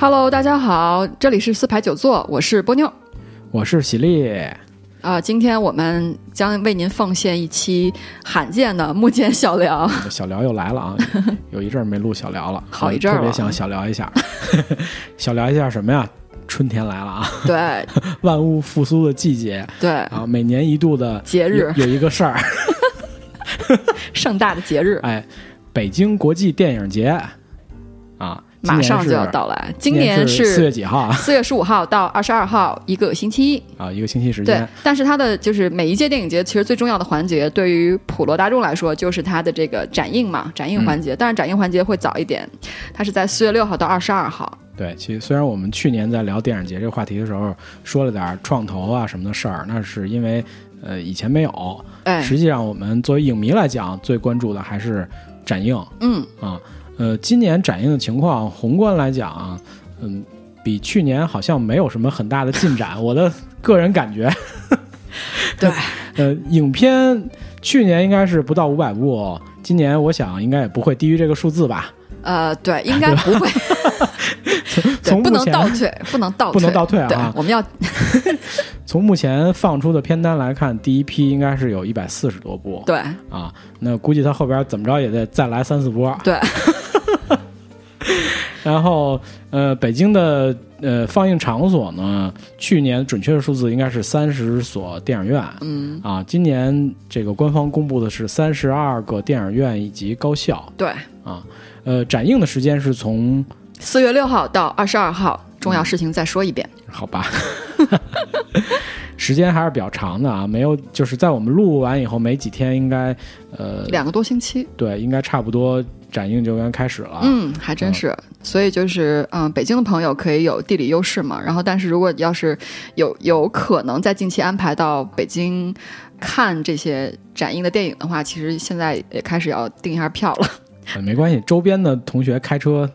Hello，大家好，这里是四排九座，我是波妞。我是喜力，啊、今天我们将为您奉献一期罕见的木剑小聊。小聊又来了啊！有一阵儿没录小聊了，好一阵儿特别想小聊一下，小聊一下什么呀？春天来了啊，对。万物复苏的季节。对，啊，每年一度的节日。有有一个事儿，盛大的节日。哎，北京国际电影节。啊，马上就要到来，今今年是四月几号啊？四月十五号到二十二号，一个星期。啊，一个星期时对间，，但是它的就是每一届电影节，其实最重要的环节，对于普罗大众来说，就是它的这个展映嘛，展映环节。但是，展映环节会早一点，它是在四月六号到二十二号。对，其实虽然我们去年在聊电影节这个话题的时候说了点儿创投啊什么的事儿，那是因为呃以前没有，哎，实际上我们作为影迷来讲，最关注的还是展映嗯，啊。呃，今年展映的情况，宏观来讲啊，嗯，比去年好像没有什么很大的进展。我的个人感觉，对，呃，影片去年应该是不到五百部，今年我想应该也不会低于这个数字吧。呃，对，应该不会，从，不能倒退，不能倒退，不能倒退啊，我们要 从目前放出的片单来看，第一批应该是有一百四十多部对啊。那估计他后边怎么着也得再来三四波。对，然后，呃，北京的呃放映场所呢，去年准确的数字应该是三十所电影院，嗯，啊，今年这个官方公布的是三十二个电影院以及高校对，啊，呃，展映的时间是从四月六号到二十二号，重要事情再说一遍。好吧，时间还是比较长的啊，没有就是在我们录完以后没几天，应该呃两个多星期，对，应该差不多展映就该开始了，嗯，还真是。所以就是，嗯、北京的朋友可以有地理优势嘛。然后，但是如果要是有有可能在近期安排到北京看这些展映的电影的话，其实现在也开始要订一下票了。呃没关系，周边的同学开车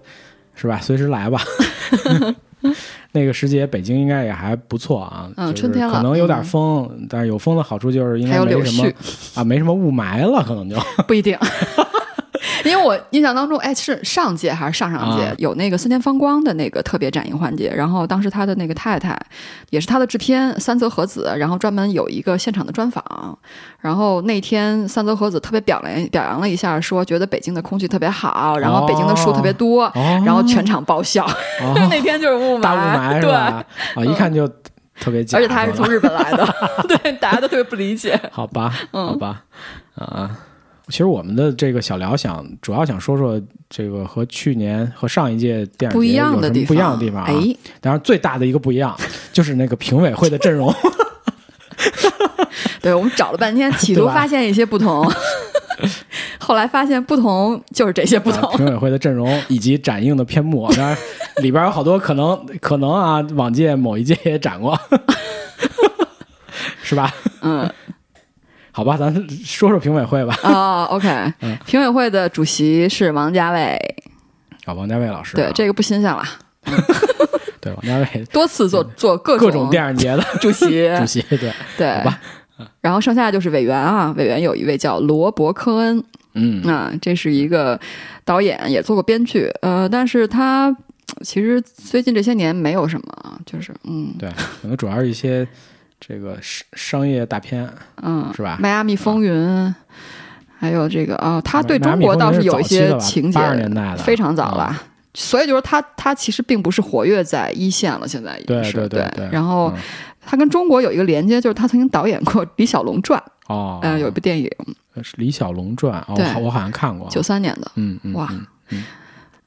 是吧，随时来吧。那个时节，北京应该也还不错啊。嗯春天了可能有点风，但是有风的好处就是应该没什么，啊，没什么雾霾了，可能就 不一定。因为我印象当中，哎，是上届还是上上届、啊有那个森田芳光的那个特别展映环节，然后当时他的那个太太也是他的制片三泽和子，然后专门有一个现场的专访，然后那天三泽和子特别表扬表扬了一下，说觉得北京的空气特别好，然后北京的树特别多，哦，然后全场爆笑。哦 那天就是雾霾，大雾霾是对，吧？啊，一看就特别假，而且他还是从日本来的，对，大家都特别不理解。好吧，嗯好吧，啊。其实我们的这个小聊想主要想说说这个和去年和上一届电影节不一样的地方，不一样的地方啊。哎，当然最大的一个不一样就是那个评委会的阵容。对我们找了半天，企图发现一些不同，后来发现不同就是这些不啊同。评委会的阵容以及展映的篇目，当然里边有好多可能可能啊，往届某一届也展过，是吧？嗯，好吧，咱说说评委会吧。啊，OK，嗯。评委会的主席是王家卫，啊，王家卫老师啊，对，这个不新鲜了，对王家卫。多次做做各种各种电影节的。主席，主席，对，对。好吧。然后剩下就是委员啊，委员有一位叫罗伯·科恩，嗯，啊，这是一个导演，也做过编剧，呃，但是他其实最近这些年没有什么，就是嗯。对，可能主要是一些这个商商业大片，嗯，是吧迈阿密风云，还有这个啊，他对中国倒是有一些情节，80年代的非常早啊了。所以就是他，他其实并不是活跃在一线了，现在已经是对对对然后嗯他跟中国有一个连接，就是他曾经导演过《李小龙传》，哦，呃，有一部电影，是李小龙传，哦，对我好我好像看过，九三年的。嗯嗯，哇嗯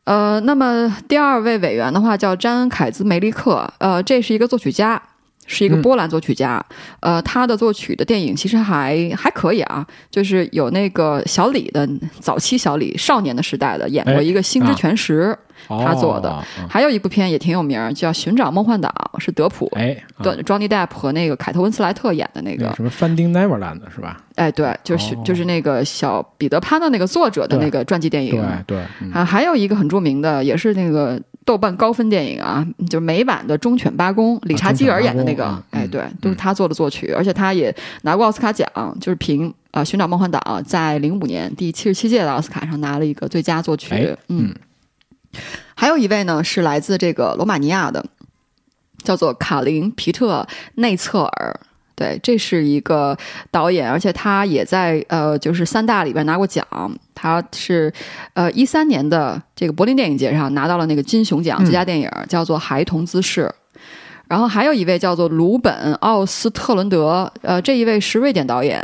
呃，那么第二位委员的话叫詹恩凯兹梅利克，呃，这是一个作曲家，是一个嗯波兰作曲家。呃，他的作曲的电影其实还还可以啊，就是有那个小李的早期小李少年的时代的演过哎一个《星之全食》哦他做的。嗯。还有一部片也挺有名儿，叫《寻找梦幻岛》，是德普。对，Johnny Depp 和那个凯特温斯莱特演的那个，什么 Finding Neverland 是吧？哎，对，就是、哦。就是那个小彼得潘的那个作者的那个传记电影。对对，嗯。啊，还有一个很著名的，也是那个豆瓣高分电影啊，就是美版的《忠犬八公》，理查基尔演的那个，哎，对，都是他做的作曲，而且他也拿过奥斯卡奖，就是凭啊、呃寻找梦幻岛》在零五年第七十七届的奥斯卡上拿了一个最佳作曲，哎嗯。还有一位呢是来自这个罗马尼亚的，叫做卡林皮特内策尔。对，这是一个导演，而且他也在呃，就是三大里边拿过奖。他是呃一三年的这个柏林电影节上拿到了那个金熊奖最佳电影，叫做《孩童姿势》。然后还有一位叫做鲁本奥斯特伦德，呃，这一位是瑞典导演，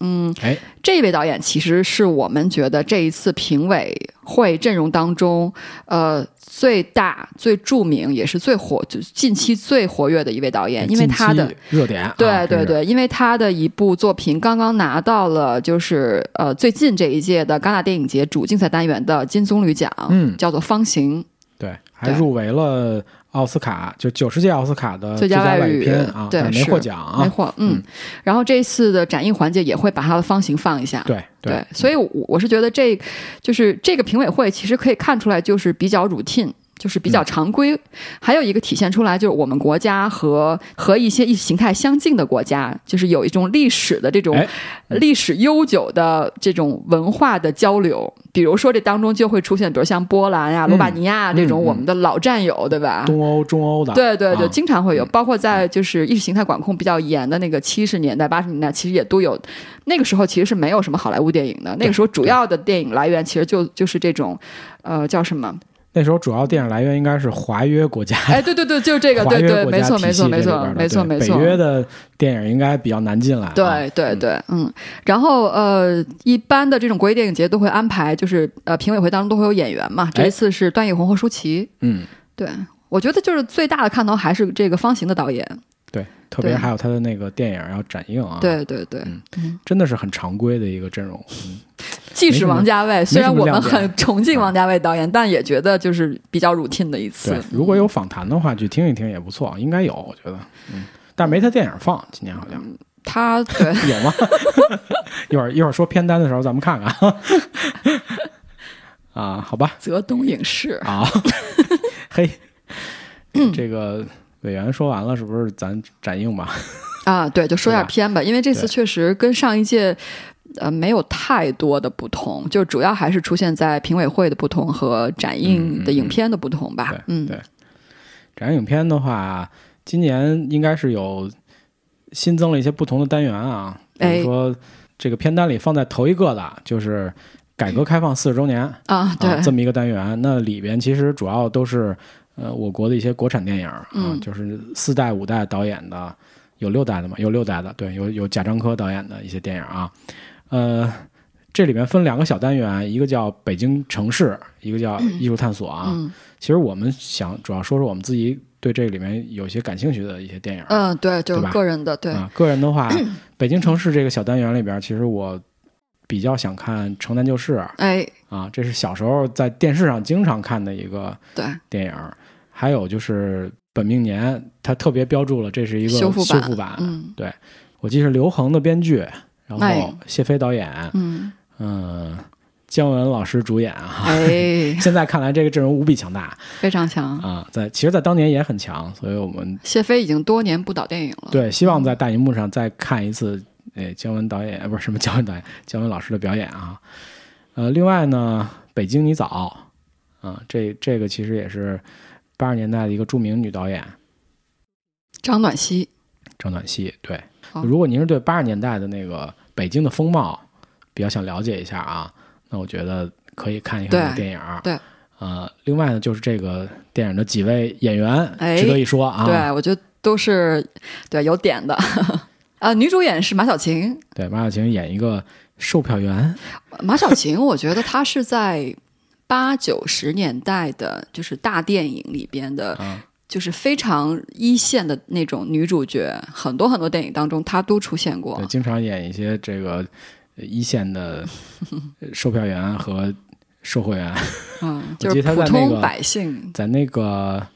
嗯，哎，这一位导演其实是我们觉得这一次评委会阵容当中，呃，最大、最著名，也是最火，就近期最活跃的一位导演，因为他的热点，对对对，因为他的一部作品刚刚拿到了，就是呃，最近这一届的戛纳电影节主竞赛单元的金棕榈奖，嗯，叫做《方形》，对，还入围了。奥斯卡就九十届奥斯卡的最佳外语片啊，对，没获奖啊，没获。嗯，然后这次的展映环节也会把它的方形放一下，对对。所以我是觉得这就是这个评委会其实可以看出来就是比较 routine。就是比较常规，还有一个体现出来，就是我们国家和和一些意识形态相近的国家，就是有一种历史的这种历史悠久的这种文化的交流。比如说，这当中就会出现，比如像波兰呀、罗马尼亚这种我们的老战友，对吧？东欧、中欧的，对对对，经常会有。包括在就是意识形态管控比较严的那个七十年代、八十年代，其实也都有。那个时候其实是没有什么好莱坞电影的，那个时候主要的电影来源其实就就是这种，呃，叫什么？那时候主要电影来源应该是华约国家，哎，对对对，就是这个，对对，没错没错没错没错没错。北约的电影应该比较难进来，对对对，嗯。然后呃，一般的这种国际电影节都会安排，就是呃，评委会当中都会有演员嘛。这一次是段奕宏和舒淇，嗯，对，我觉得就是最大的看头还是这个方形的导演。对，特别还有他的那个电影要展映啊，对对对，真的是很常规的一个阵容。即使王家卫，虽然我们很崇敬王家卫导演，但也觉得就是比较 routine 的一次。对，如果有访谈的话，去听一听也不错，应该有，我觉得。嗯，但没他电影放，今年好像。他对 有吗？一会儿一会儿说片单的时候，咱们看看。啊，好吧。泽东影视啊，嘿，这个。委员说完了，是不是咱展映吧？啊，对，就说点片吧，因为这次确实跟上一届呃没有太多的不同，就主要还是出现在评委会的不同和展映的影片的不同吧。嗯，对。展映影片的话，今年应该是有新增了一些不同的单元啊，比如说这个片单里放在头一个的就是改革开放四十周年啊，对，这么一个单元，那里边其实主要都是。呃，我国的一些国产电影啊，就是四代五代导演的，有六代的嘛，有六代的，对，有有贾樟柯导演的一些电影啊。呃，这里面分两个小单元，一个叫北京城市，一个叫艺术探索啊。其实我们想主要说说我们自己对这里面有些感兴趣的一些电影。嗯，对，就是个人的，对。个人的话，北京城市这个小单元里边，其实我比较想看《城南旧事》。哎，啊，这是小时候在电视上经常看的一个对电影。还有就是本命年，它特别标注了这是一个修复版。嗯，对，我记得是刘恒的编剧，然后谢飞导演，嗯嗯，姜文老师主演啊。哎，现在看来这个阵容无比强大，非常强啊！在其实，在当年也很强，所以我们谢飞已经多年不导电影了。对，希望在大荧幕上再看一次，哎，姜文导演，不是什么姜文导演，姜文老师的表演啊。呃，另外呢，北京你早，啊，这这个其实也是。八十年代的一个著名女导演张暖曦，张暖曦对。如果您是对八十年代的那个北京的风貌比较想了解一下啊，那我觉得可以看一看这个电影。对，呃，另外呢，就是这个电影的几位演员值得一说啊。对，我觉得都是对有点的。啊，女主演是马小晴，对，马小晴演一个售票员。马小晴，我觉得她是在。八九十年代的，就是大电影里边的，就是非常一线的那种女主角，很多很多电影当中她都出现过。对，经常演一些这个一线的 售票员和售货员。嗯，就是普通百姓，在那个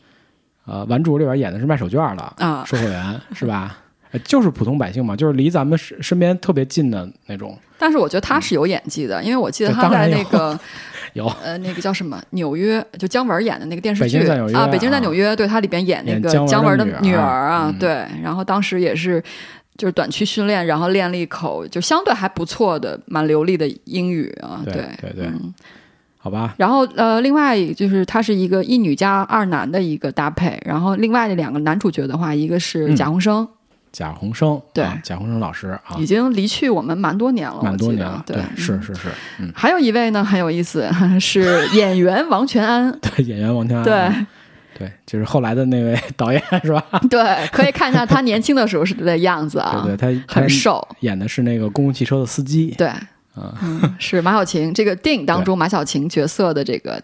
呃《顽主》里边演的是卖手绢的啊，售货员是吧？就是普通百姓嘛，就是离咱们身身边特别近的那种。但是我觉得他是有演技的，因为我记得他在那个。有呃，那个叫什么？纽约就姜文演的那个电视剧啊，北京在纽约，对他里边演那个姜文的女儿啊，对，然后当时也是就是短期训练，然后练了一口就相对还不错的、蛮流利的英语啊，对对对。好吧？然后呃，另外就是他是一个一女加二男的一个搭配。然后另外的两个男主角的话，一个是贾宏声，贾宏生，对啊贾宏生老师啊已，经离去我们蛮多年了，蛮多年了，对，是是是，嗯，还有一位呢很有意思，是演员王全安。对，演员王全安，对对，就是后来的那位 导演是吧？对，可以看一下他年轻的时候是的样子啊，对对，他他很瘦。演的是那个公共汽车的司机，对，啊嗯，是马小晴这个电影当中马小晴角色的这个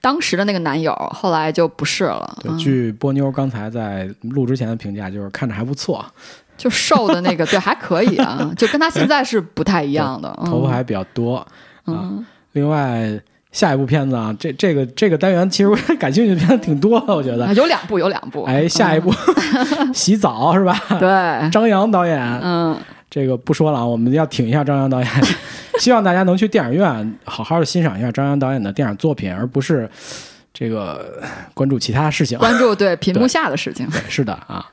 当时的那个男友，后来就不是了，对，嗯。据波妞刚才在录之前的评价，就是看着还不错，就瘦的那个，对，还可以啊，就跟他现在是不太一样的，嗯 头发还比较多啊。嗯。另外，下一部片子啊，这这个这个单元其实我感兴趣的片子挺多的，我觉得。啊。有两部，有两部，哎，下一部 洗澡是吧？嗯对，张扬导演，嗯，这个不说了啊，我们要挺一下张扬导演，希望大家能去电影院好好的欣赏一下张扬导演的电影作品，而不是这个关注其他事情。关注对屏幕下的事情。对，是的啊，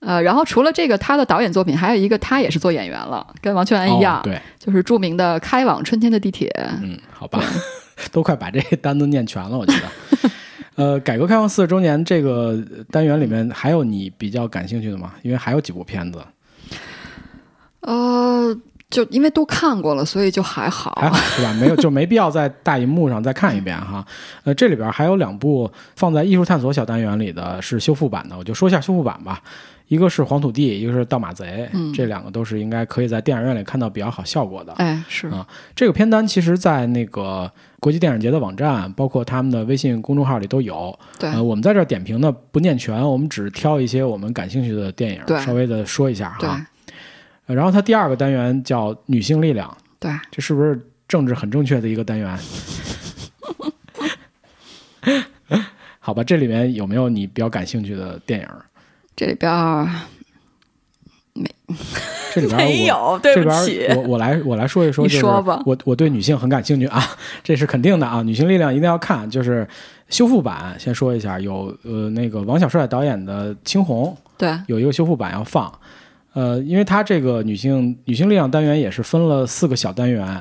呃，然后除了这个他的导演作品，还有一个他也是做演员了，跟王全安一样，哦对，就是著名的《开往春天的地铁》。嗯，好吧，都快把这单子念全了，我觉得。呃，改革开放四十周年这个单元里面，还有你比较感兴趣的吗？因为还有几部片子，呃，就因为都看过了，所以就还好。还好是吧？没有，就没必要在大荧幕上再看一遍哈。呃，这里边还有两部放在艺术探索小单元里的是修复版的，我就说一下修复版吧。一个是《黄土地》，一个是《盗马贼》，嗯这两个都是应该可以在电影院里看到比较好效果的。哎，是，啊这个片单其实，在那个国际电影节的网站，包括他们的微信公众号里都有。对，呃，我们在这儿点评呢不念全，我们只挑一些我们感兴趣的电影，稍微的说一下，哈。呃然后它第二个单元叫女性力量，对，这是不是政治很正确的一个单元？好吧，这里面有没有你比较感兴趣的电影？这里边没这里边我 没有，对不起。我我来我来说一说，你就是说吧我我对女性很感兴趣啊，这是肯定的啊，女性力量一定要看，就是修复版，先说一下，有呃那个王小帅导演的《青红》，对，有一个修复版要放，呃，因为它这个女性女性力量单元也是分了四个小单元，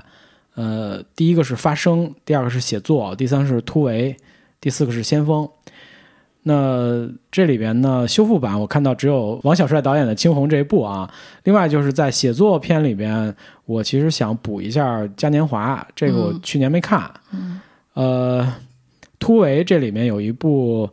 呃，第一个是发声，第二个是写作，第三是突围，第四个是先锋。那这里边呢，修复版我看到只有王小帅导演的《青红》这一部啊。另外就是在写作片里边，我其实想补一下《嘉年华》，这个我嗯去年没看。嗯呃，突围这里面有一部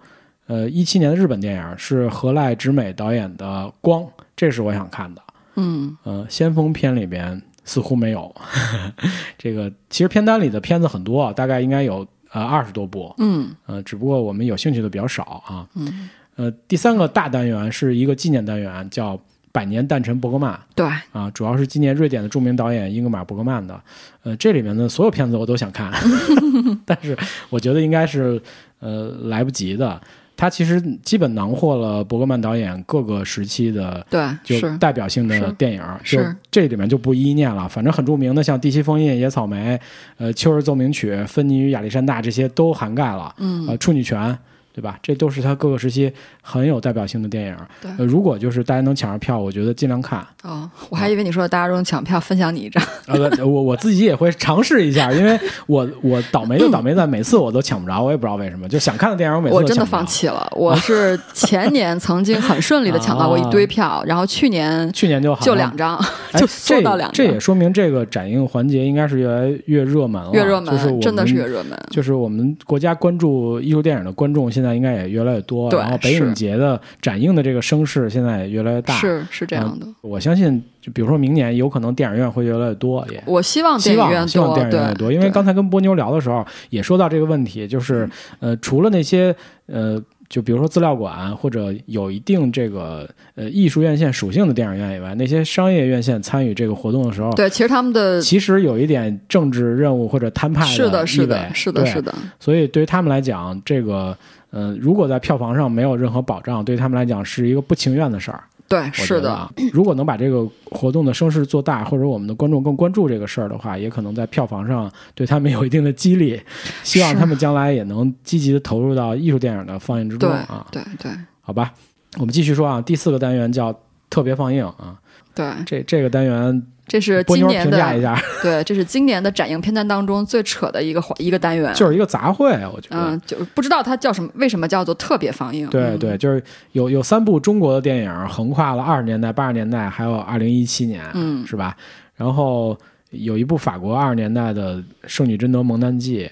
呃一七年的日本电影，是何濑直美导演的《光》，这是我想看的。嗯呃，先锋片里边似乎没有。这个其实片单里的片子很多，大概应该有呃二十多部。嗯呃，只不过我们有兴趣的比较少啊。嗯，呃，第三个大单元是一个纪念单元，叫《百年诞辰伯格曼》对，啊，主要是纪念瑞典的著名导演英格玛·伯格曼的。呃，这里面的所有片子我都想看，但是我觉得应该是呃来不及的。他其实基本囊括了伯格曼导演各个时期的对，就代表性的电影，就是这里面就不一一念了。反正很著名的，像《地西封印》《野草莓》、呃《秋日奏鸣曲》、《芬妮与亚历山大》这些都涵盖了。嗯呃，处女泉，对吧？这都是他各个时期很有代表性的电影。对呃，如果就是大家能抢上票，我觉得尽量看。哦，我还以为你说大家都能抢票分享你一张。呃，我我自己也会尝试一下，因为我我倒霉就倒霉在每次我都抢不着，我也不知道为什么。就想看的电影，我每次我真的放。弃了。我是 前年曾经很顺利的抢到过一堆票，然后去年去年就好就两张，哎就缩到两张这这也，说明这个展映环节应该是越来越热门了，越热就是我门，真的是越热门。就是我们国家关注艺术电影的观众现在应该也越来越多，对然后北影节的展映的这个声势现在也越来越大。是是这样的，我相信，就比如说明年有可能电影院会越来越多，也我希望电影院希望电影院越多，因为刚才跟波妞聊的时候也说到这个问题，就是呃，除了那些呃。就比如说资料馆或者有一定这个呃艺术院线属性的电影院以外，那些商业院线参与这个活动的时候，对，其实他们的其实有一点政治任务或者摊派是的，意是的味，是的，对是的，所以对于他们来讲，这个呃，如果在票房上没有任何保障，对他们来讲是一个不情愿的事儿。对，我觉是的，得啊，如果能把这个活动的声势做大，或者我们的观众更关注这个事儿的话，也可能在票房上对他们有一定的激励。希望他们将来也能积极的投入到艺术电影的放映之中对啊。对对好吧，我们继续说啊，第四个单元叫特别放映啊。对，这这个单元这是今年的评价一下，对，这是今年的展映片单当中最扯的一个环一个单元，就是一个杂烩，我觉得。嗯，就不知道它叫什么，为什么叫做特别放映？嗯对对，就是有有三部中国的电影横跨了二十年代、八十年代，还有二零一七年，嗯是吧？然后有一部法国二十年代的《圣女贞德蒙难记》，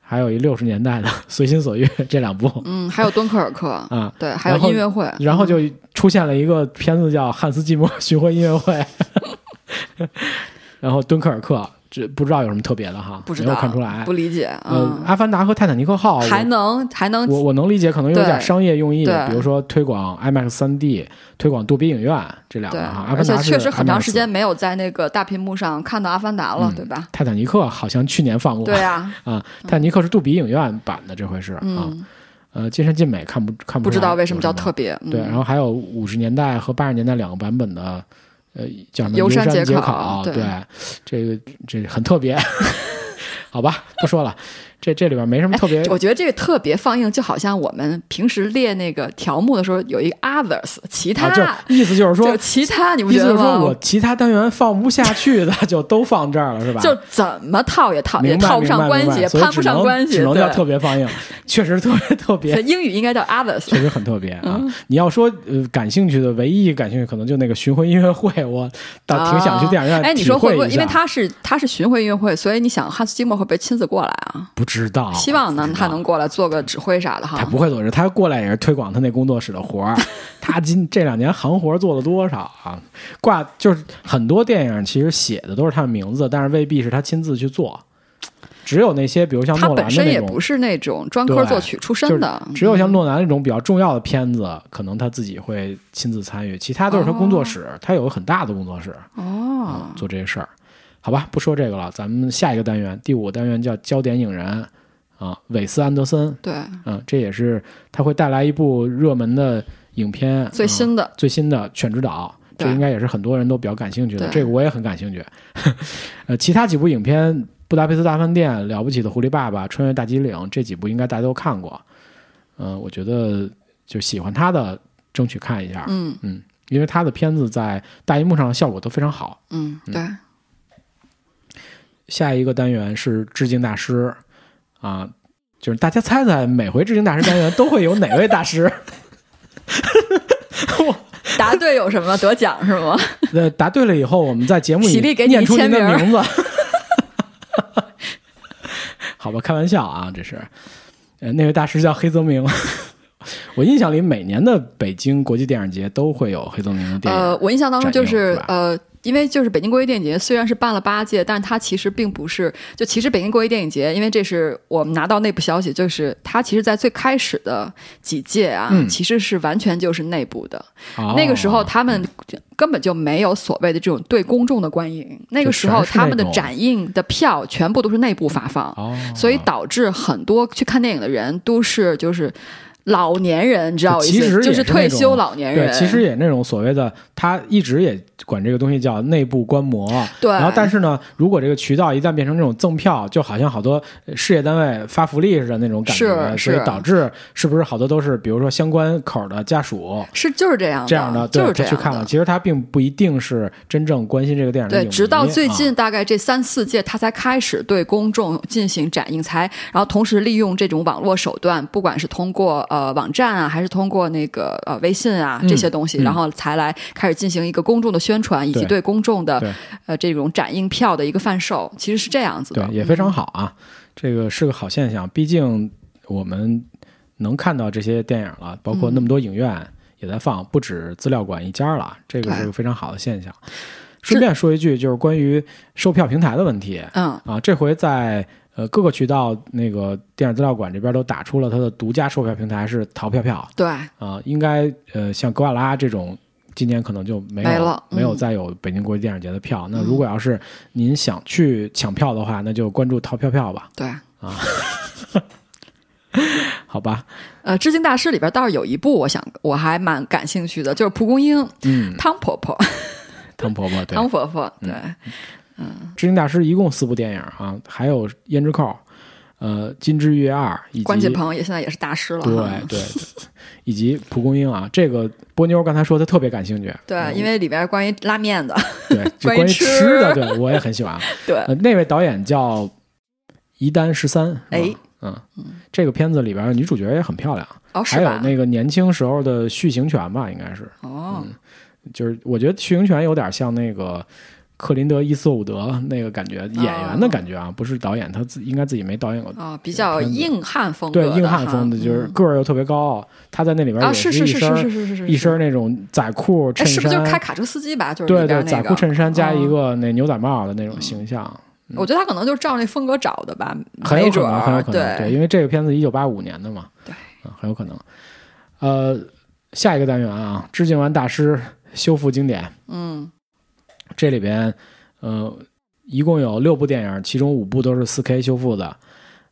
还有一六十年代的《随心所欲》，这两部嗯，还有敦刻尔克，啊。对，还有音乐会，然后就出现了一个片子叫《汉斯季默 巡回音乐会》，然后敦刻尔克，这不知道有什么特别的哈，没不知道有看出来不。理解，呃，嗯，阿凡达和泰坦尼克号，还能还能我我能理解，可能有点商业用意，比如说推广 IMAX 三 D，推广杜比影院这两，个哈。阿而且凡达是确实很长时间没有在那个大屏幕上看到《阿凡达》了，嗯对吧？泰坦尼克好像去年放过，对啊，啊，泰坦尼克是杜比影院版的，这回是啊，嗯，呃，尽善尽美，看不看不知道为什么叫特别，嗯对，然后还有五十年代和八十年代两个版本的，呃，叫什么游山山节考对，这个这很特别，好吧，不说了，这这里边没什么特别，我觉得这个特别放映，就好像我们平时列那个条目的时候有一个 others 其他，啊，就意思就是说就，其他，你不意思觉得吗？就是说我其他单元放不下去的，就都放这儿了，是吧？就怎么套也套也套不上关系，攀不上关系，只能叫特别放映，确实特别特别英语应该叫 others。确实很特别啊！嗯 你要说呃感兴趣的，唯一感兴趣可能就那个巡回音乐会，我倒挺想去电影院啊哎，你说会不会？因为他是他是巡回音乐会，所以你想汉斯季默会不会亲自过来啊？不知道，希望呢他能过来做个指挥啥的哈他。不会做事，他过来也是推广他那工作室的活儿。他今这两年行活做了多少啊？挂就是很多电影其实写的都是他的名字，但是未必是他亲自去做。只有那些比如像诺兰的那种本身也不，是那种专科作曲出就是身的，只有像诺兰那种比较重要的片子，可能他自己会亲自参与，其他都是他工作室，他有个很大的工作室。哦，做这些事儿。好吧，不说这个了，咱们下一个单元，第五个单元叫焦点影人啊，韦斯安德森，对，嗯，这也是他会带来一部热门的影片，最嗯新的。最新的《犬之岛》，这应该也是很多人都比较感兴趣的，这个我也很感兴趣。呃，其他几部影片，《布达佩斯大饭店》、《了不起的狐狸爸爸》、《穿越大吉岭》这几部应该大家都看过，嗯、我觉得就喜欢他的争取看一下，嗯。嗯，因为他的片子在大荧幕上的效果都非常好。嗯，对，下一个单元是致敬大师啊，就是大家猜猜，每回致敬大师单元都会有哪位大师？答对有什么得奖是吗？呃，答对了以后，我们在节目里念出您的签名名字。好吧，开玩笑啊，这是。呃，那位大师叫黑泽明。我印象里，每年的北京国际电影节都会有黑泽明的电影。呃，我印象当中就是呃，因为就是北京国际电影节虽然是办了八届，但是它其实并不是就其实北京国际电影节，因为这是我们拿到内部消息，就是它其实在最开始的几届啊，嗯其实是完全就是内部的。哦那个时候他们根本就没有所谓的这种对公众的观影，那个时候他们的展映的票全部都是内部发放，哦，所以导致很多去看电影的人都是就是。老年人，你知道我意思，其实也就是是退休老年人。对，其实也那种所谓的，他一直也管这个东西叫内部观摩。对然后，但是呢，如果这个渠道一旦变成这种赠票，就好像好多呃事业单位发福利似的那种感觉，是是所以导致是不是好多都是比如说相关口的家属是就是这样，这样的，对就是这样去看了，其实他并不一定是真正关心这个电影的对，直到最啊近大概这三四届，他才开始对公众进行展映，才然后同时利用这种网络手段，不管是通过呃网站啊，还是通过那个呃微信啊嗯这些东西，嗯。然后才来开始进行一个公众的宣传，以及对。对公众的呃这种展映票的一个贩售，其实是这样子的，对，也非常好啊，这个是个好现象。毕竟我们能看到这些电影了，包括那么多影院也在放，不止资料馆一家了，这个对是个非常好的现象。顺便说一句，就是关于售票平台的问题嗯。啊，这回在呃各个渠道那个电影资料馆这边都打出了它的独家售票平台是淘票票对，啊，应该呃像格瓦拉这种。今年可能就没有没了嗯没有再有北京国际电影节的票。那如果要是您想去抢票的话，那就关注淘票票吧。对啊。好吧，呃，致敬大师里边倒是有一部，我想我还蛮感兴趣的，就是蒲公英，嗯，汤婆婆，汤婆婆对，汤婆婆，对，知音大师一共四部电影啊，还有胭脂扣，呃，金枝玉叶二以及关锦鹏也现在也是大师了，对对，对以及蒲公英啊，这个波妞刚才说她特别感兴趣，对，因为里边关于拉面的，对，就关于吃吃的，对我也很喜欢。对，呃，那位导演叫一丹十三，哎，嗯，这个片子里边女主角也很漂亮，哦，是吧？还有那个年轻时候的续行权吧，应该是，哦，就是我觉得续行权有点像那个克林德·伊斯伍德那个感觉，演员的感觉啊，不是导演，他自应该自己没导演过。啊，比较硬汉风格对硬汉风的，就是嗯。个儿又特别高，他在那里边啊，也是是是一身是是是是是，一身那种仔裤衬衫是不是就是开，卡车司机吧？就是对对，仔裤衬衫加一嗯个那牛仔帽的那种形象，我觉得他可能就是照那风格找的吧，很有可能，很有可能，对。对，因为这个片子一九八五年的嘛，对，嗯，很有可能。呃，下一个单元啊，致敬完大师，修复经典。嗯这里边，呃，一共有六部电影，其中五部都是4 K 修复的。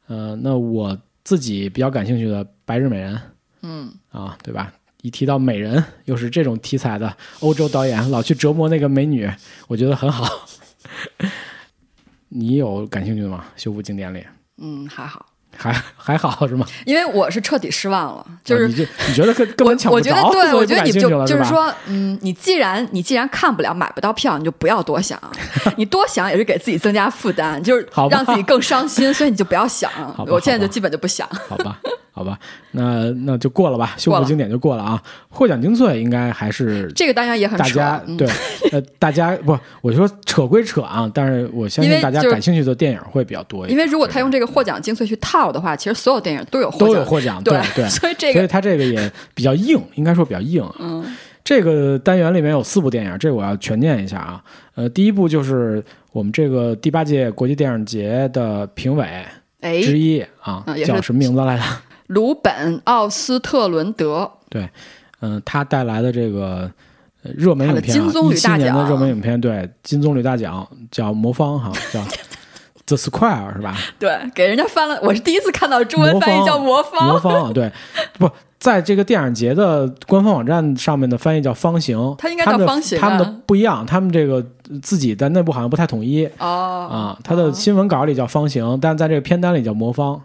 呃，那我自己比较感兴趣的《白日美人》嗯，啊，对吧？一提到美人，又是这种题材的欧洲导演，老去折磨那个美女，我觉得很好。你有感兴趣的吗？修复经典里嗯，还好，还还好是吗？因为我是彻底失望了，就是啊你。就你觉得根本抢不我觉得对，我觉得你？就就是说，嗯，你既然你既然看不了、买不到票，你就不要多想，你多想也是给自己增加负担，就是好让自己更伤心，所以你就不要想。我现在就基本就不想。好吧，好吧，那那就过了吧，修复经典就过了啊。获奖精粹应该还是 这个当然也很扯大家，嗯对，呃，大家不，我说扯归扯啊，但是我相信大家感兴趣的电影会比较多一点，因为如果他用这个获奖精粹去套的话，其实所有电影都有获都，有获奖，对对，所以这个所以它这个也比较硬，应该说比较硬啊。嗯这个单元里面有四部电影，这个我要全念一下啊。呃，第一部就是我们这个第八届国际电影节的评委哎，之一啊叫什么名字来着？鲁本·奥斯特伦德，对嗯，他带来的这个呃热门影片啊，他的金棕一七年的热门影片，对，金棕榈大奖叫《魔方》哈，叫 The Square 是吧？对，给人家翻了，我是第一次看到中文翻译叫魔方，魔方啊，对，不在这个电影节的官方网站上面的翻译叫方形，它应该叫方形啊他们的不一样，他们这个自己在内部好像不太统一哦啊，他的新闻稿里叫方形，但在这个片单里叫魔方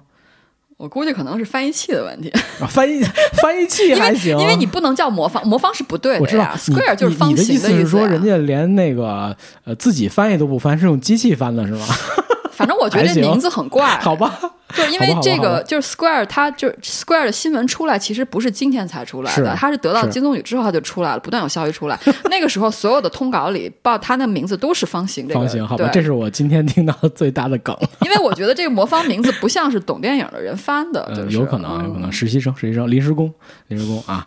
我估计可能是翻译器的问题，啊，翻译翻译器 还行，因为你不能叫魔方，魔方是不对我知道的呀你，square 就是你你的方形思是说，意思呀人家连那个呃自己翻译都不翻，是用机器翻的是吗？反正我觉得这名字很怪，好吧，就是因为这个就是 Square，它就是 Square 的新闻出来，其实不是今天才出来是的，它是得到金棕榈之后它就出来了，不断有消息出来。那个时候所有的通稿里报它的名字都是方形，这个方形好吧，对。这是我今天听到的最大的梗。因为我觉得这个魔方名字不像是懂电影的人翻的，呃，就是。有可能，有可能，嗯实习生，实习生，临时工，临时工啊。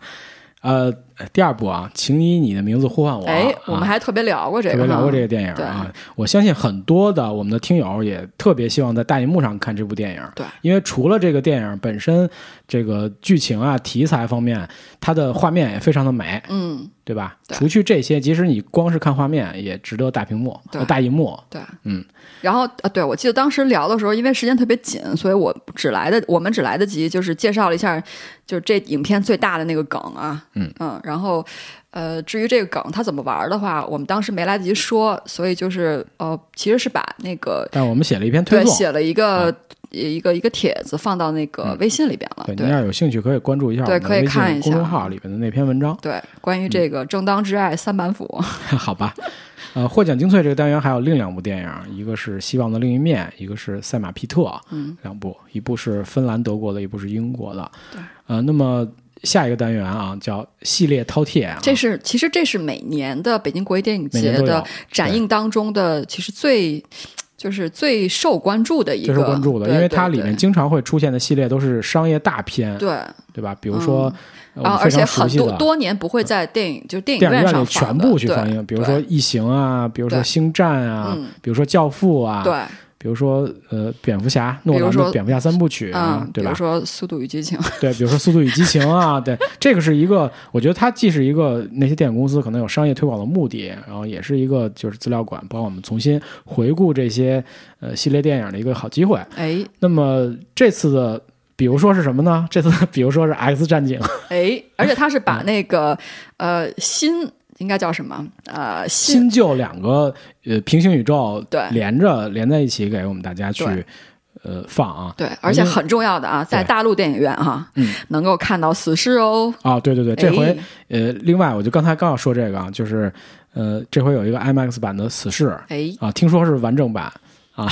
呃，第二部啊，请以你的名字呼唤我。哎，啊我们还特别聊过这个，特别聊过这个个，电影啊。我相信很多的我们的听友也特别希望在大荧幕上看这部电影。对，因为除了这个电影本身这个剧情啊、题材方面，它的画面也非常的美，嗯，对吧？对除去这些，即使你光是看画面，也值得大屏幕、大荧幕。对，嗯。然后啊，对我记得当时聊的时候，因为时间特别紧，所以我只来的我们只来得及就是介绍了一下，就是这影片最大的那个梗啊，嗯然后呃，至于这个梗它怎么玩的话，我们当时没来得及说，所以就是呃，其实是把那个但我们写了一篇推送，对写了一个、一个一个帖子放到那个微信里边了，对，对您要有兴趣可以关注一下我对可以看一下公众号里边的那篇文章。对，关于这个正当之爱三板斧，好吧，呃，获奖精粹这个单元还有另两部电影，一个是《希望的另一面》，一个是《赛马皮特》，嗯，两部，一部是芬兰、德国的，一部是英国的。对，呃，那么下一个单元啊，叫系列饕餮啊，这是其实这是每年的北京国际电影节的展映当中的，其实最就是最受关注的一个，最受关注的，因为它里面经常会出现的系列都是商业大片，对，对吧？比如说，呃我们然后而且很多多年不会在电影就是电影院里全部去放映，比如说《异形》啊，比如说《星战》啊嗯，比如说《教父》啊，对，比如说呃，蝙蝠侠，诺兰的蝙蝠侠三部曲啊嗯，，对吧？比如说《速度与激情》，对，比如说《速度与激情》啊，对，这个是一个，我觉得它既是一个那些电影公司可能有商业推广的目的，然后也是一个就是资料馆帮我们重新回顾这些呃系列电影的一个好机会。哎那么这次的，比如说是什么呢？这次比如说是《X 战警》，哎，而且他是嗯把那个呃新应该叫什么呃新新旧两个呃平行宇宙对连着连在一起，给我们大家去呃放啊。对，而且很重要的啊，在大陆电影院哈，嗯，能够看到《死侍》哦。啊，对对对，这回哎呃，另外我就刚才刚要说这个啊，就是呃，这回有一个 IMAX 版的《死侍》哎啊，听说是完整版啊，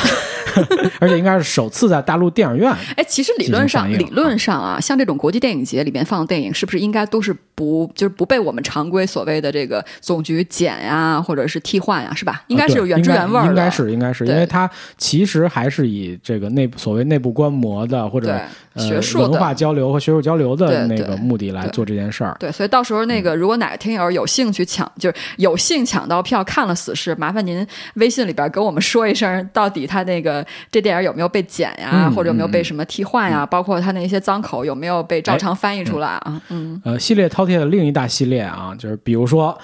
而且应该是首次在大陆电影院 哎，其实理论上，理论上啊，像这种国际电影节里面放的电影，是不是应该都是不就是不被我们常规所谓的这个总局剪呀，或者是替换呀，是吧？应该是有原汁原味儿的。应该是应该是，因为它其实还是以这个内部所谓内部观摩的或者学术的文化交流和学术交流的那个目的来做这件事儿。对，所以到时候那个，嗯如果哪个听友有兴趣抢，就是有幸抢到票看了《死侍》，麻烦您微信里边跟我们说一声，到底他那个这电影有没有被剪呀，嗯或者有没有被什么替换呀，包括他那些脏口有没有被照常翻译出来啊？嗯，呃，系列饕餮的另一大系列啊，就是比如说，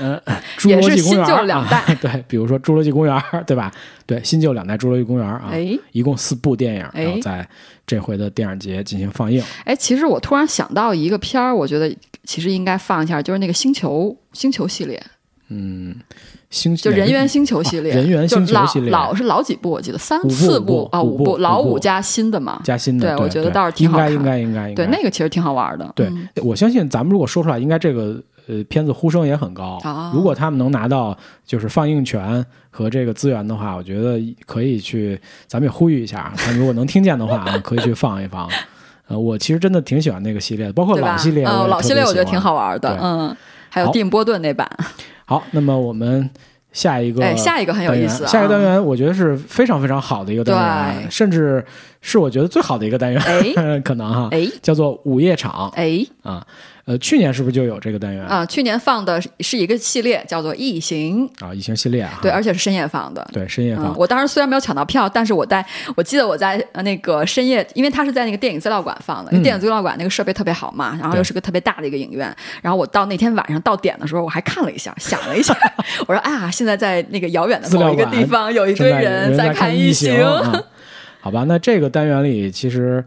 呃，侏也是新罗纪公园儿旧两代。啊，对，比如说侏罗纪公园儿，对吧？对，新旧两代侏罗纪公园儿啊，哎。一共四部电影，哎。然后在这回的电影节进行放映。哎，其实我突然想到一个片儿，我觉得其实应该放一下，就是那个星球星球系列，嗯，星就人猿星球系列，啊人猿星球老系列。老是老几部，我记得三部四部啊，五部部，老五加新的嘛。加新的，对，对我觉得倒是挺好看。应该应该应该应该。对，那个其实挺好玩的。对嗯，我相信咱们如果说出来，应该这个呃片子呼声也很高。啊如果他们能拿到就是放映权和这个资源的话，我觉得可以去，咱们也呼吁一下，他们如果能听见的话啊，可以去放一放。呃，我其实真的挺喜欢那个系列的，包括老系列，嗯，老系列我觉得挺好玩。的，嗯，还有好蒂姆·波顿那版，好，那么我们下一个，哎，下一个很有意思啊，下一个单元我觉得是非常非常好的一个单元，对甚至是我觉得最好的一个单元，哎 可能哈，哎叫做午夜场哎啊。呃，去年是不是就有这个单元啊，去年放的是一个系列，叫做《异形》，啊？异形系列啊，对，而且是深夜放的。对深夜放嗯，，我当时虽然没有抢到票，但是我在我记得我在呃那个深夜，因为它是在那个电影资料馆放的，因电影资料馆那个设备特别好嘛，然后又是个特别大的一个影院，然后我到那天晚上到点的时候，我还看了一下，想了一下，我说啊，现在在那个遥远的某一个地方有一堆人人在看异形，啊。好吧，那这个单元里其实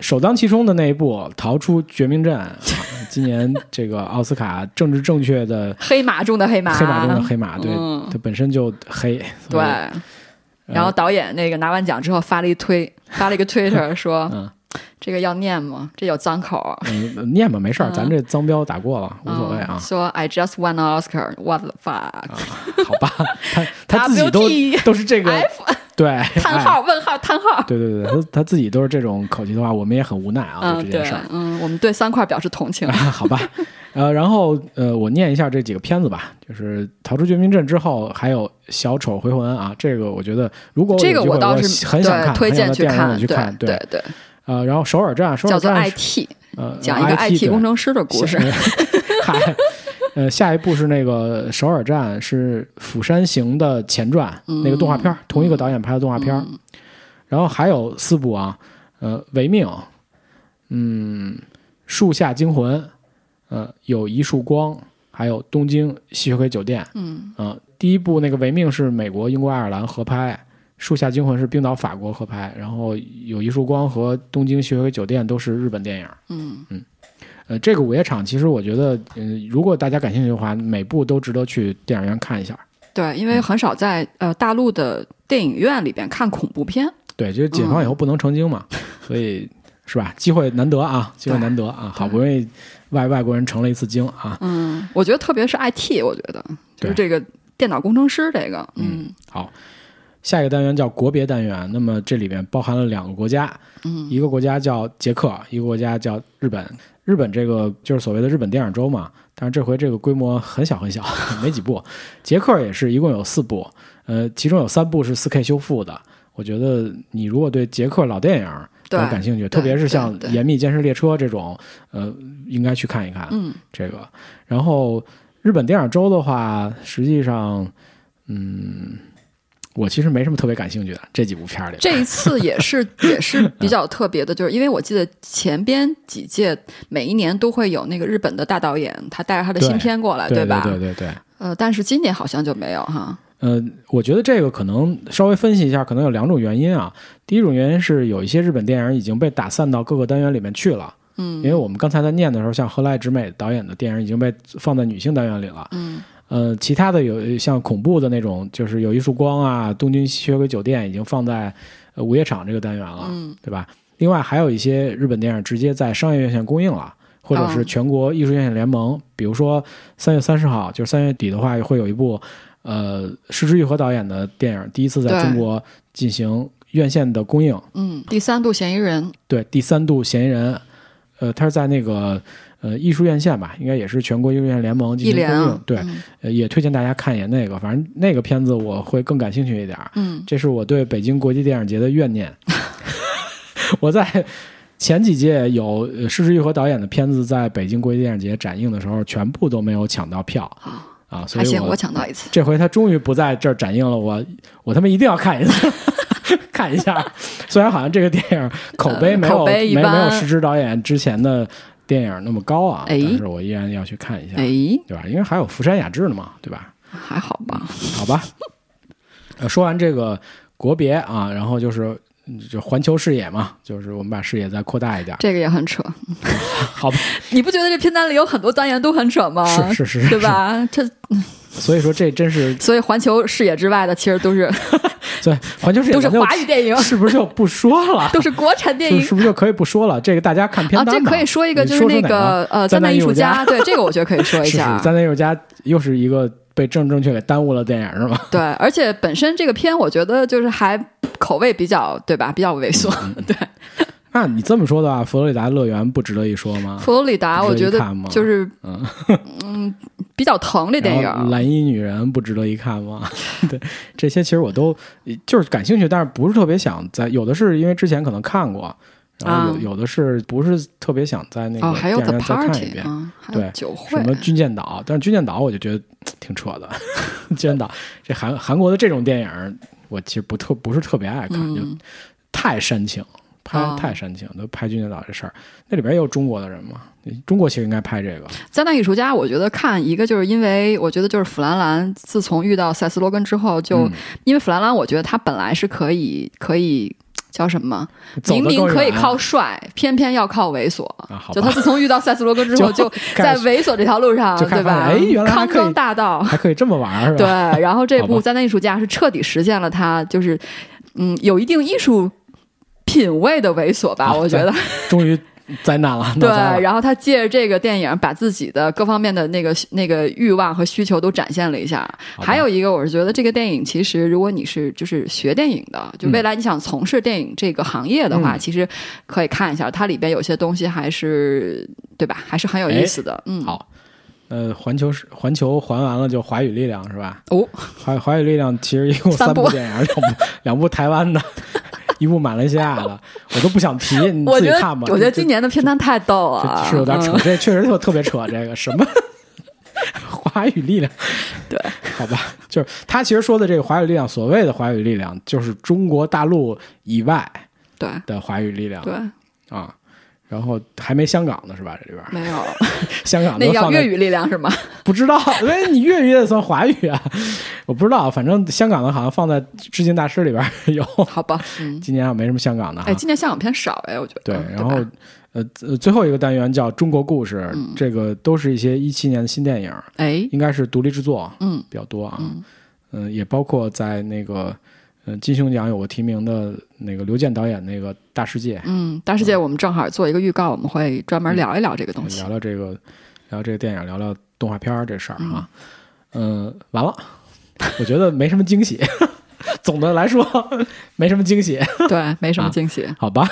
首当其冲的那一部《逃出绝命镇》啊，今年这个奥斯卡政治正确的黑马中的黑马，黑马中的黑马，对，嗯它本身就黑，对。然后导演那个拿完奖之后发了一推，发了一个 Twitter 说：“嗯这个要念吗？这有脏口。嗯，念吧，没事儿，嗯咱这脏标打过了，无所谓啊嗯。说 I just won an Oscar，what the fuck？好吧，他他自己都都是这个对 叹哎号问号叹号。对对对，他他自己都是这种口气的话，我们也很无奈啊，嗯，对嗯，我们对三块表示同情。好吧，呃，然后呃，我念一下这几个片子吧，就是《逃出绝命镇》之后，还有《小丑回魂》啊，这个我觉得如果这个我倒是很想看，对推荐很想到电影看，对里去看，对对，呃，然后首尔站，首尔站叫做 IT，呃讲一个 IT 工程师的故事。嗨，呃，下一部是那个首尔站，是《釜山行》的前传，那个动画片儿，同一个导演拍的动画片儿。然后还有四部啊，呃，《维命》，嗯，《树下惊魂》，呃，有一束光，还有《东京吸血鬼酒店》。嗯，呃，第一部那个《维命》是美国、英国、爱尔兰合拍，《树下惊魂》是冰岛、法国合拍，然后有一束光和《东京吸血鬼酒店》都是日本电影。嗯呃，这个午夜场其实我觉得，嗯、如果大家感兴趣的话，每部都值得去电影院看一下。对，因为很少在呃大陆的电影院里边看恐怖片。对，就是解放以后不能成精嘛，所以是吧？机会难得啊，机会难得啊，好不容易外外国人成了一次精啊。嗯，我觉得特别是 IT，我觉得就是这个电脑工程师这个，嗯好，下一个单元叫国别单元，那么这里面包含了两个国家，嗯一个国家叫捷克，一个国家叫日本。日本这个就是所谓的日本电影周嘛，但是这回这个规模很小很小，没几部。捷克也是一共有四部，呃，其中有三部是四 K 修复的。我觉得你如果对捷克老电影对比较感兴趣，特别是像《严密监视列车》这种，呃，应该去看一看嗯这个。然后日本电影周的话，实际上，嗯，我其实没什么特别感兴趣的这几部片儿里。这一次也是 也是比较特别的，就是因为我记得前边几届每一年都会有那个日本的大导演，他带着他的新片过来，对吧？对对对。呃，但是今年好像就没有哈。呃，我觉得这个可能稍微分析一下，可能有两种原因啊。第一种原因是有一些日本电影已经被打散到各个单元里面去了，嗯因为我们刚才在念的时候，像河濑直美导演的电影已经被放在女性单元里了。嗯呃，其他的有像恐怖的那种，就是有一束光啊，东京吸血鬼酒店已经放在呃午夜场这个单元了，嗯对吧？另外还有一些日本电影直接在商业院线公映了。或者是哦全国艺术院线联盟，比如说三月三十号，就是三月底的话，会有一部呃石之愈和导演的电影第一次在中国进行院线的公映，嗯，第三度嫌疑人，对，第三度嫌疑人，呃，他是在那个呃艺术院线吧，应该也是全国艺术院联盟进行对，嗯呃，也推荐大家看一眼那个，反正那个片子我会更感兴趣一点儿，嗯这是我对北京国际电影节的怨念。我在前几届有呃施之愈合导演的片子在北京国际电影节展映的时候，全部都没有抢到票啊，所以还行，我我抢到一次。这回他终于不在这儿展映了，我我他妈一定要看一次，看一下。虽然好像这个电影口碑没有、没有没有般石之导演之前的电影那么高啊，哎但是我依然要去看一下，哎，对吧？因为还有福山雅治呢嘛，对吧？还好吧？好吧。呃，说完这个国别啊，然后就是嗯就环球视野嘛，就是我们把视野再扩大一点，这个也很扯，好吧？你不觉得这片单里有很多单元都很扯吗？是是是，对吧？这所以说这真是，所以环球视野之外的其实都是 所以环球视野都是华语电影，是不是就不说了？都是国产电影是。不是就可以不说了？这个大家看片啊，这可以说一个，就是那个呃，灾灾难艺术家家，对这个我觉得可以说一下。灾难艺术家又是一个被正正确给耽误了电影是吗？对，而且本身这个片，我觉得就是还口味比较对吧，比较猥琐。嗯对，那你这么说的话，佛罗里达乐园不值得一说吗？佛罗里达，我觉得就是嗯嗯比较疼这电影。蓝衣女人不值得一看吗？对，这些其实我都就是感兴趣，但是不是特别想在。有的是因为之前可能看过，然后有、啊有的是不是特别想在那个电影院再看一遍。对酒会什么军舰岛，但是军舰岛我就觉得挺扯的。军舰岛这韩韩国的这种电影，我其实不特不是特别爱看，就嗯，太煽情，拍哦太煽情，都拍军舰岛这事儿，那里边也有中国的人嘛？中国其实应该拍这个，灾难艺术家，我觉得看一个就是因为我觉得就是弗兰兰自从遇到塞斯罗根之后，就、嗯因为弗兰兰，我觉得他本来是可以可以叫什么，明明可以靠帅，偏偏要靠猥琐。啊，好就他自从遇到塞斯罗根之后，就在猥琐这条路上，对吧？哎原来康庄大道，还可以这么玩儿是吧？对。然后这部《灾难艺术家》是彻底实现了他就是嗯有一定艺术品味的猥琐吧，好我觉得。终于灾难了，对然后他借着这个电影，把自己的各方面的那个那个欲望和需求都展现了一下。还有一个，我是觉得这个电影其实，如果你是就是学电影的，就未来你想从事电影这个行业的话，嗯其实可以看一下，它里边有些东西还是对吧，还是很有意思的。嗯，好。呃，环球是环球还完了就华语力量是吧？哦，华华语力量其实一共三部部电影，两部两部台湾的，一部马来西亚的，我都不想提，你自己看吧。我觉得这今年的片单太逗了，是有点扯，嗯这确实特特别扯。这个什么 华语力量，对，好吧，就是他其实说的这个华语力量，所谓的华语力量，就是中国大陆以外对的华语力量对，啊。然后还没香港呢，是吧？这里边没有。香港那叫粤语力量是吗？不知道，因为你粤语也算华语啊，我不知道，反正香港的好像放在致敬大师里边有，好吧，嗯，今年好像没什么香港的哈。哎，今年香港片少哎，我觉得。对，嗯然后呃呃，最后一个单元叫中国故事，嗯。这个都是一些一七年的新电影，哎，应该是独立制作嗯。比较多啊，嗯。嗯、也包括在那个呃金熊奖有个提名的那个刘健导演那个《大世界》嗯，大世界我们正好做一个预告，我们会专门聊一聊这个东西聊。聊这个聊这个电影，聊聊动画片儿这事儿啊。嗯、完了，我觉得没什么惊喜。总的来说，没什么惊喜，对，没什么啊惊喜。好吧？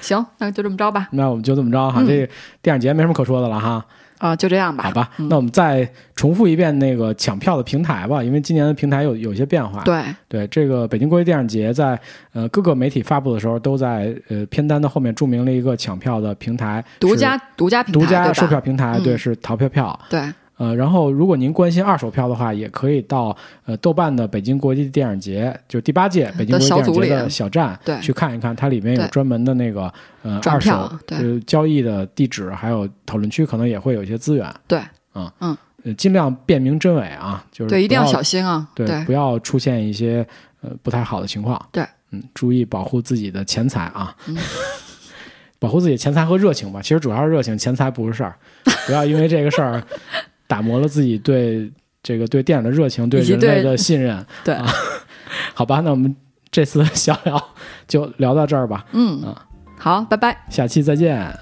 行，那就这么着吧。那我们就这么着哈，嗯这个电影节没什么可说的了哈。啊、就这样吧。好吧，嗯那我们再重复一遍那个抢票的平台吧，因为今年的平台有有一些变化。对，对，这个北京国际电影节在呃各个媒体发布的时候，都在呃片单的后面注明了一个抢票的平台，独家独家平台，独家售票平台，嗯对，是淘票票。对，呃，然后如果您关心二手票的话，也可以到呃豆瓣的北京国际电影节，就第八届北京国际电影节的小站，对去看一看，它里面有专门的那个呃二手呃交易的地址，还有讨论区，可能也会有一些资源。对，嗯嗯，尽量辨明真伪啊，就是对，一定要小心啊。对，对不要出现一些呃不太好的情况。对，嗯，注意保护自己的钱财啊，嗯 保护自己的钱财和热情吧。其实主要是热情，钱财不是事儿。不要因为这个事儿打磨了自己对这个对电影的热情对人类的信任。啊 好吧那我们这次的小聊就聊到这儿吧。嗯啊。好拜拜。下期再见。